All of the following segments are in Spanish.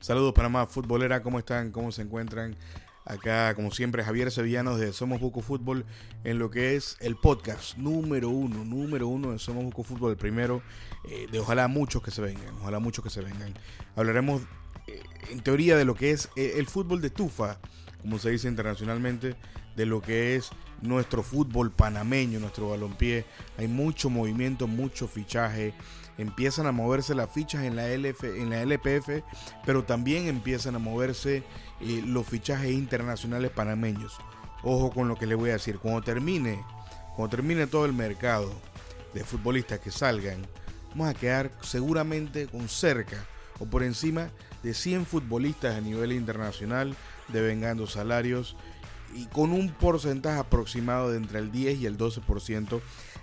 Saludos Panamá Futbolera, ¿cómo están? ¿Cómo se encuentran? Acá, como siempre, Javier Sevillanos de Somos Buco Fútbol en lo que es el podcast número uno, número uno de Somos Buco Fútbol, el primero eh, de ojalá muchos que se vengan, ojalá muchos que se vengan. Hablaremos eh, en teoría de lo que es eh, el fútbol de estufa, como se dice internacionalmente, de lo que es nuestro fútbol panameño, nuestro balompié. Hay mucho movimiento, mucho fichaje. Empiezan a moverse las fichas en la, LF, en la LPF, pero también empiezan a moverse eh, los fichajes internacionales panameños. Ojo con lo que le voy a decir. Cuando termine, cuando termine todo el mercado de futbolistas que salgan, vamos a quedar seguramente con cerca o por encima de 100 futbolistas a nivel internacional devengando salarios y con un porcentaje aproximado de entre el 10 y el 12%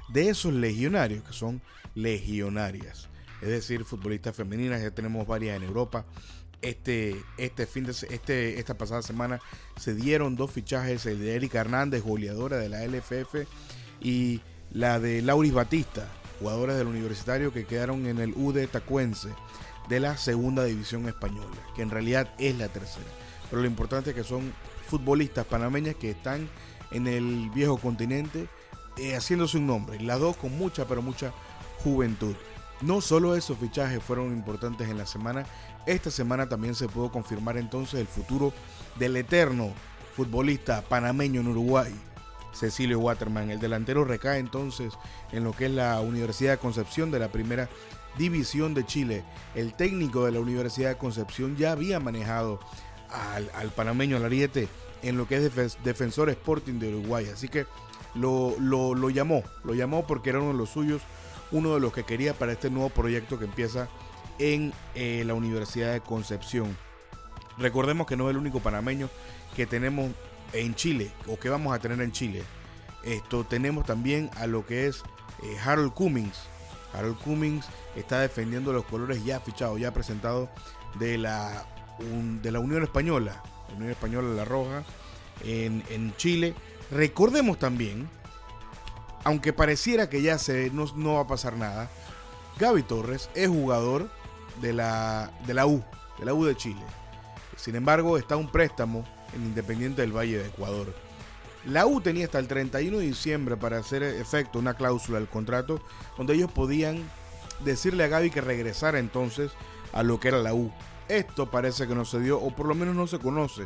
de esos legionarios, que son legionarias, es decir, futbolistas femeninas, ya tenemos varias en Europa. Este, este fin de este, esta pasada semana se dieron dos fichajes, el de Erika Hernández, goleadora de la LFF, y la de Lauris Batista, jugadores del universitario que quedaron en el UD Tacuense de la segunda división española, que en realidad es la tercera. Pero lo importante es que son futbolistas panameñas que están en el viejo continente eh, haciéndose un nombre. Las dos con mucha, pero mucha juventud. No solo esos fichajes fueron importantes en la semana, esta semana también se pudo confirmar entonces el futuro del eterno futbolista panameño en Uruguay, Cecilio Waterman. El delantero recae entonces en lo que es la Universidad de Concepción de la primera división de Chile. El técnico de la Universidad de Concepción ya había manejado al, al panameño Lariete en lo que es Defensor Sporting de Uruguay. Así que lo, lo, llamó, lo llamó porque era uno de los suyos, uno de los que quería para este nuevo proyecto que empieza en eh, la Universidad de Concepción. Recordemos que no es el único panameño que tenemos en Chile o que vamos a tener en Chile. Esto tenemos también a lo que es eh, Harold Cummings. Harold Cummings está defendiendo los colores ya fichados, ya presentados de la de la Unión Española, la Unión Española La Roja, en, Chile. Recordemos también, aunque pareciera que ya se, no, no, va a pasar nada, Gaby Torres es jugador de la, de la U, de la U de Chile. Sin embargo, está un préstamo en Independiente del Valle de Ecuador. La U tenía hasta el 31 de diciembre para hacer efecto una cláusula del contrato donde ellos podían decirle a Gaby que regresara entonces a lo que era la U. Esto parece que no se dio, o por lo menos no se conoce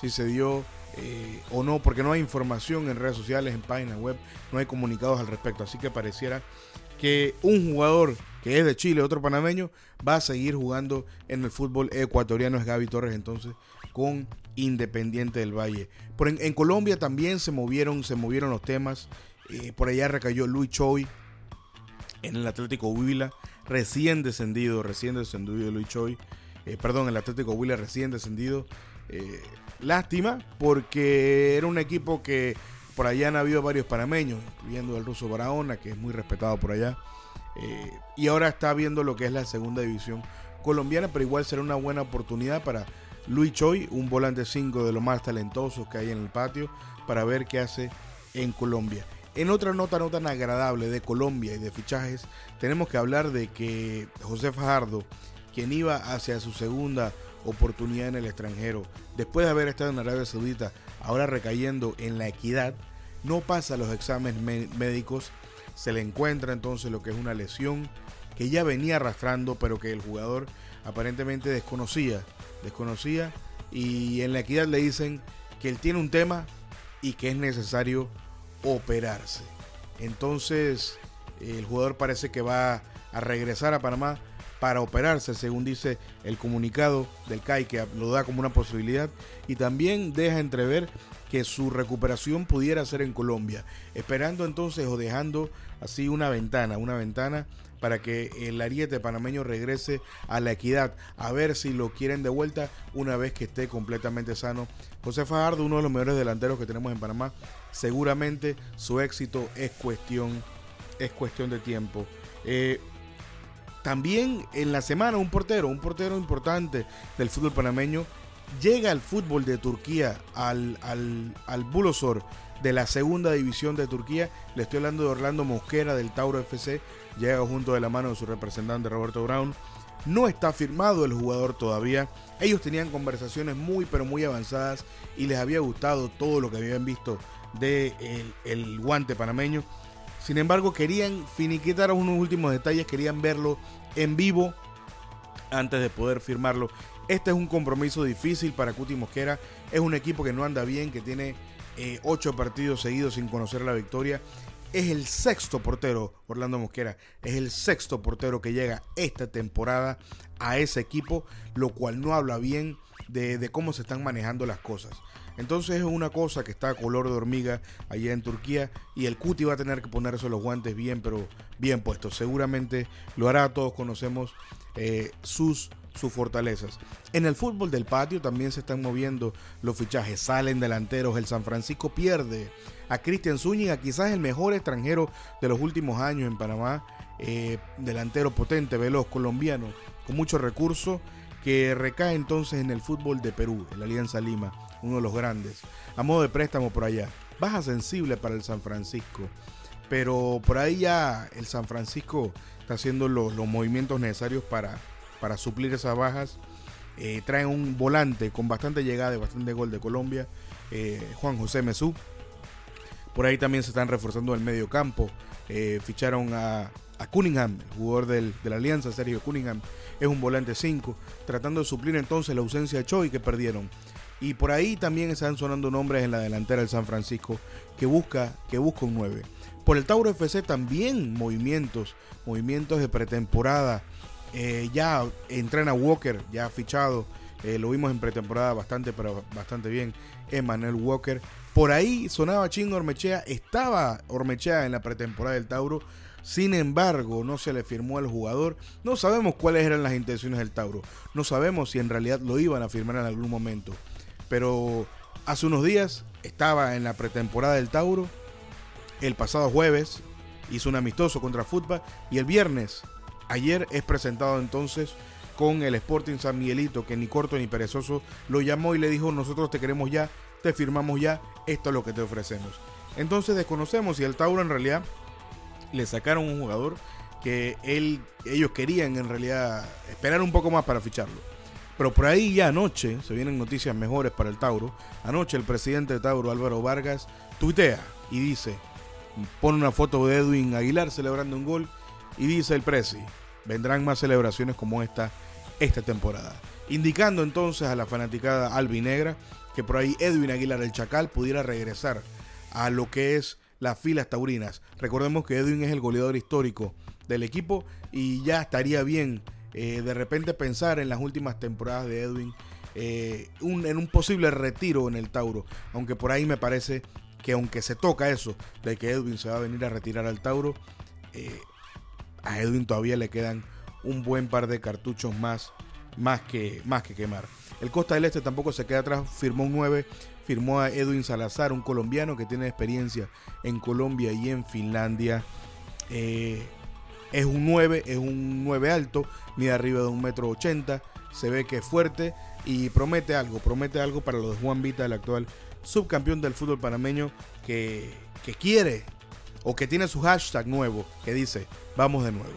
si se dio eh, o no, porque no hay información en redes sociales, en páginas web, no hay comunicados al respecto. Así que pareciera que un jugador que es de Chile, otro panameño, va a seguir jugando en el fútbol ecuatoriano, es Gaby Torres entonces, con Independiente del Valle. Por en, Colombia también se movieron, se movieron los temas. Eh, por allá recayó Luis Choi en el Atlético Huila, recién descendido, recién descendido Luis Choi. Eh, perdón, el Atlético Huila recién descendido. Eh, lástima, porque era un equipo que por allá han habido varios panameños, incluyendo el ruso Barahona, que es muy respetado por allá. Eh, y ahora está viendo lo que es la segunda división colombiana, pero igual será una buena oportunidad para Luis Choi, un volante 5 de los más talentosos que hay en el patio, para ver qué hace en Colombia. En otra nota no tan agradable de Colombia y de fichajes, tenemos que hablar de que José Fajardo quien iba hacia su segunda oportunidad en el extranjero, después de haber estado en Arabia Saudita, ahora recayendo en la equidad, no pasa los exámenes médicos, se le encuentra entonces lo que es una lesión que ya venía arrastrando, pero que el jugador aparentemente desconocía, desconocía, y en la equidad le dicen que él tiene un tema y que es necesario operarse. Entonces, el jugador parece que va a regresar a Panamá para operarse, según dice el comunicado del CAI, que lo da como una posibilidad, y también deja entrever que su recuperación pudiera ser en Colombia, esperando entonces o dejando así una ventana, una ventana para que el ariete panameño regrese a la equidad, a ver si lo quieren de vuelta una vez que esté completamente sano. José Fajardo, uno de los mejores delanteros que tenemos en Panamá, seguramente su éxito es cuestión, es cuestión de tiempo. Eh, también en la semana un portero, un portero importante del fútbol panameño, llega al fútbol de Turquía, al, al, al Bulosor de la segunda división de Turquía. Le estoy hablando de Orlando Mosquera del Tauro FC. Llega junto de la mano de su representante Roberto Brown. No está firmado el jugador todavía. Ellos tenían conversaciones muy pero muy avanzadas y les había gustado todo lo que habían visto de el, guante panameño. Sin embargo, querían finiquitar unos últimos detalles, querían verlo en vivo antes de poder firmarlo. Este es un compromiso difícil para Cuti Mosquera. Es un equipo que no anda bien, que tiene eh, ocho partidos seguidos sin conocer la victoria. Es el sexto portero, Orlando Mosquera, es el sexto portero que llega esta temporada a ese equipo, lo cual no habla bien de, de cómo se están manejando las cosas. Entonces es una cosa que está a color de hormiga allá en Turquía y el Cuti va a tener que ponerse los guantes bien, pero bien puestos. Seguramente lo hará, todos conocemos eh, sus, sus fortalezas. En el fútbol del patio también se están moviendo los fichajes, salen delanteros, el San Francisco pierde a Cristian Zúñiga, quizás el mejor extranjero de los últimos años en Panamá, eh, delantero potente, veloz, colombiano, con mucho recurso que recae entonces en el fútbol de Perú, en la Alianza Lima uno de los grandes, a modo de préstamo por allá. Baja sensible para el San Francisco, pero por ahí ya el San Francisco está haciendo los, movimientos necesarios para, para suplir esas bajas. Eh, traen un volante con bastante llegada y bastante gol de Colombia, eh, Juan José Mesú. Por ahí también se están reforzando el medio campo. Eh, ficharon a, Cunningham, el jugador de la Alianza, Sergio Cunningham, es un volante 5, tratando de suplir entonces la ausencia de Choi que perdieron. Y por ahí también están sonando nombres en la delantera del San Francisco que busca, que un 9. Por el Tauro FC también movimientos, movimientos de pretemporada. Eh, ya entrena Walker, ya fichado. Eh, lo vimos en pretemporada bastante, pero bastante bien. Emmanuel Walker. Por ahí sonaba chingo Ormechea. Estaba Ormechea en la pretemporada del Tauro. Sin embargo, no se le firmó al jugador. No sabemos cuáles eran las intenciones del Tauro. No sabemos si en realidad lo iban a firmar en algún momento. Pero hace unos días estaba en la pretemporada del Tauro. El pasado jueves hizo un amistoso contra Fútbol y el viernes, ayer, es presentado entonces con el Sporting San Miguelito, que ni corto ni perezoso lo llamó y le dijo: Nosotros te queremos ya, te firmamos ya, esto es lo que te ofrecemos. Entonces desconocemos si el Tauro en realidad le sacaron un jugador que él, ellos querían en realidad esperar un poco más para ficharlo. Pero por ahí ya anoche se vienen noticias mejores para el Tauro. Anoche el presidente de Tauro, Álvaro Vargas, tuitea y dice, pone una foto de Edwin Aguilar celebrando un gol y dice el presi, vendrán más celebraciones como esta esta temporada. Indicando entonces a la fanaticada albinegra que por ahí Edwin Aguilar el Chacal pudiera regresar a lo que es las filas taurinas. Recordemos que Edwin es el goleador histórico del equipo y ya estaría bien eh, de repente pensar en las últimas temporadas de Edwin, eh, en un posible retiro en el Tauro, aunque por ahí me parece que aunque se toca eso, de que Edwin se va a venir a retirar al Tauro, eh, a Edwin todavía le quedan un buen par de cartuchos más, más que, más que quemar. El Costa del Este tampoco se queda atrás, firmó un 9, firmó a Edwin Salazar, un colombiano que tiene experiencia en Colombia y en Finlandia. Es un 9, es un 9 alto, mide arriba de un metro ochenta, se ve que es fuerte y promete algo, promete algo para los de Juan Vita, el actual subcampeón del fútbol panameño, que, quiere o que tiene su hashtag nuevo, que dice, vamos de nuevo.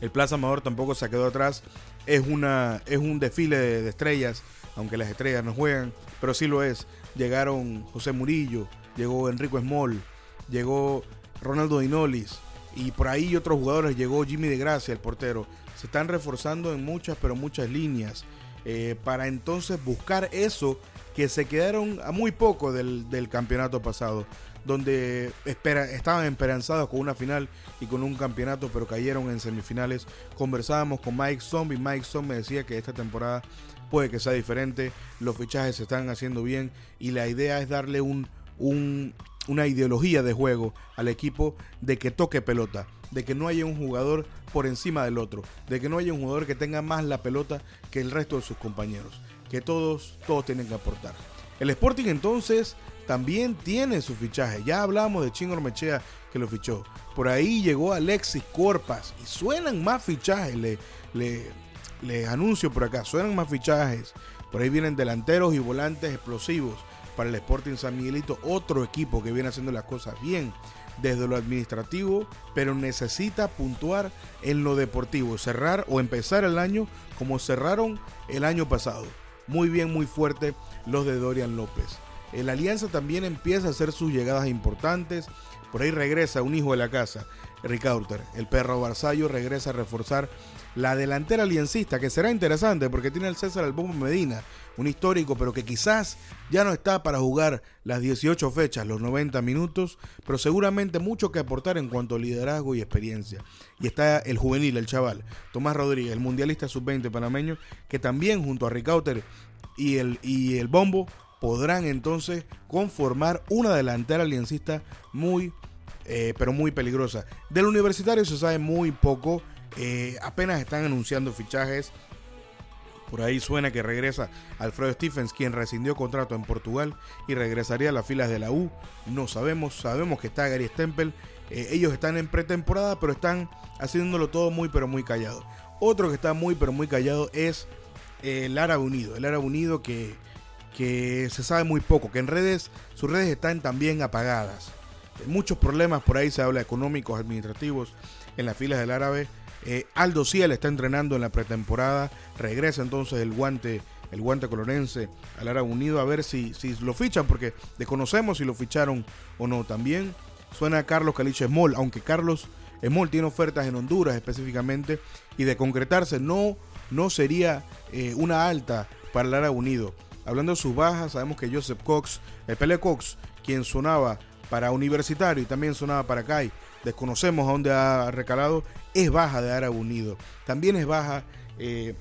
El Plaza Amador tampoco se quedó atrás, es, una, es un desfile de, estrellas, aunque las estrellas no juegan, pero sí lo es. Llegaron José Murillo, llegó Enrico Small, llegó Ronaldo Dinolis, y por ahí otros jugadores, llegó Jimmy de Gracia, el portero. Se están reforzando en muchas, pero muchas líneas. Eh, para entonces buscar eso que se quedaron a muy poco del, campeonato pasado, donde estaban esperanzados con una final y con un campeonato, pero cayeron en semifinales. Conversábamos con Mike Zombie, Mike Zombie me decía que esta temporada puede que sea diferente, los fichajes se están haciendo bien y la idea es darle un, una ideología de juego al equipo de que toque pelota, de que no haya un jugador por encima del otro, de que no haya un jugador que tenga más la pelota que el resto de sus compañeros, que todos, todos tienen que aportar. El Sporting entonces también tiene su fichaje. Ya hablamos de Chingor Mechea que lo fichó. Por ahí llegó Alexis Corpas y suenan más fichajes. Le, le, les anuncio por acá, suenan más fichajes. Por ahí vienen delanteros y volantes explosivos para el Sporting San Miguelito, otro equipo que viene haciendo las cosas bien. desde lo administrativo, pero necesita puntuar en lo deportivo, cerrar o empezar el año como cerraron el año pasado. Muy bien, muy fuerte los de Dorian López. La alianza también empieza a hacer sus llegadas importantes. Por ahí regresa un hijo de la casa, Ricauter. El perro Barzallo regresa a reforzar la delantera aliancista, que será interesante porque tiene el César Albombo Medina, un histórico, pero que quizás ya no está para jugar las 18 fechas, los 90 minutos, pero seguramente mucho que aportar en cuanto a liderazgo y experiencia. Y está el juvenil, el chaval, Tomás Rodríguez, el mundialista sub-20 panameño, que también junto a Ricauter y el, y el Bombo podrán entonces conformar una delantera aliancista muy, eh, pero muy peligrosa. Del universitario se sabe muy poco eh, apenas están anunciando fichajes. Por ahí suena que regresa Alfredo Stephens, quien rescindió contrato en Portugal y regresaría a las filas de la U. No sabemos, sabemos que está Gary Stempel. Eh, ellos están en pretemporada, pero están haciéndolo todo muy, pero muy callado. Otro que está muy, pero muy callado es el Árabe Unido. El Árabe Unido que, que se sabe muy poco, que en redes, sus redes están también apagadas. Muchos problemas por ahí se habla económicos, administrativos en las filas del Árabe. Eh, Aldo Ciel está entrenando en la pretemporada. Regresa entonces el guante, el guante colorense al Árabe Unido a ver si, si lo fichan, porque desconocemos si lo ficharon o no. También suena Carlos Caliche Small, aunque Carlos Small tiene ofertas en Honduras específicamente, y de concretarse no, no sería eh, una alta para el Árabe Unido. Hablando de sus bajas, sabemos que Joseph Cox, el Pele Cox, quien sonaba para Universitario y también sonaba para CAI, desconocemos a dónde ha recalado, es baja de Árabe Unido. También es baja eh,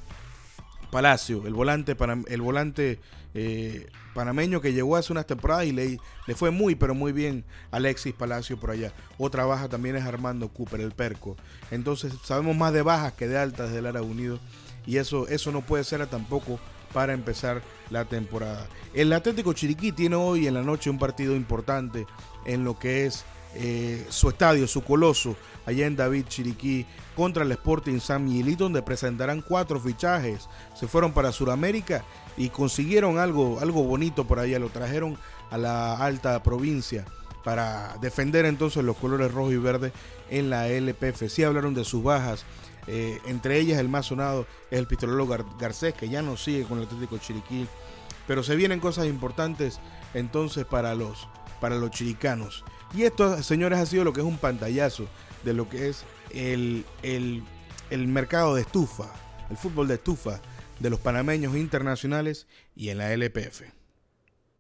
Palacio, el volante, el volante eh, panameño que llegó hace unas temporadas y le, le, fue muy, pero muy bien Alexis Palacio por allá. Otra baja también es Armando Cooper, el perco. Entonces sabemos más de bajas que de altas del Árabe Unido y eso, eso no puede ser tampoco para empezar la temporada. El Atlético Chiriquí tiene hoy en la noche un partido importante en lo que es eh, su estadio, su coloso, allá en David Chiriquí, contra el Sporting San Miguelito, donde presentarán cuatro fichajes. Se fueron para Sudamérica y consiguieron algo, algo bonito por allá, lo trajeron a la alta provincia para defender entonces los colores rojo y verde en la LPF. Sí hablaron de sus bajas, eh, entre ellas el más sonado es el pistolero Garcés, que ya no sigue con el Atlético Chiriquí. Pero se vienen cosas importantes entonces para los, para los chiricanos. Y esto, señores, ha sido lo que es un pantallazo de lo que es el, el, el mercado de estufa, el fútbol de estufa de los panameños internacionales y en la LPF.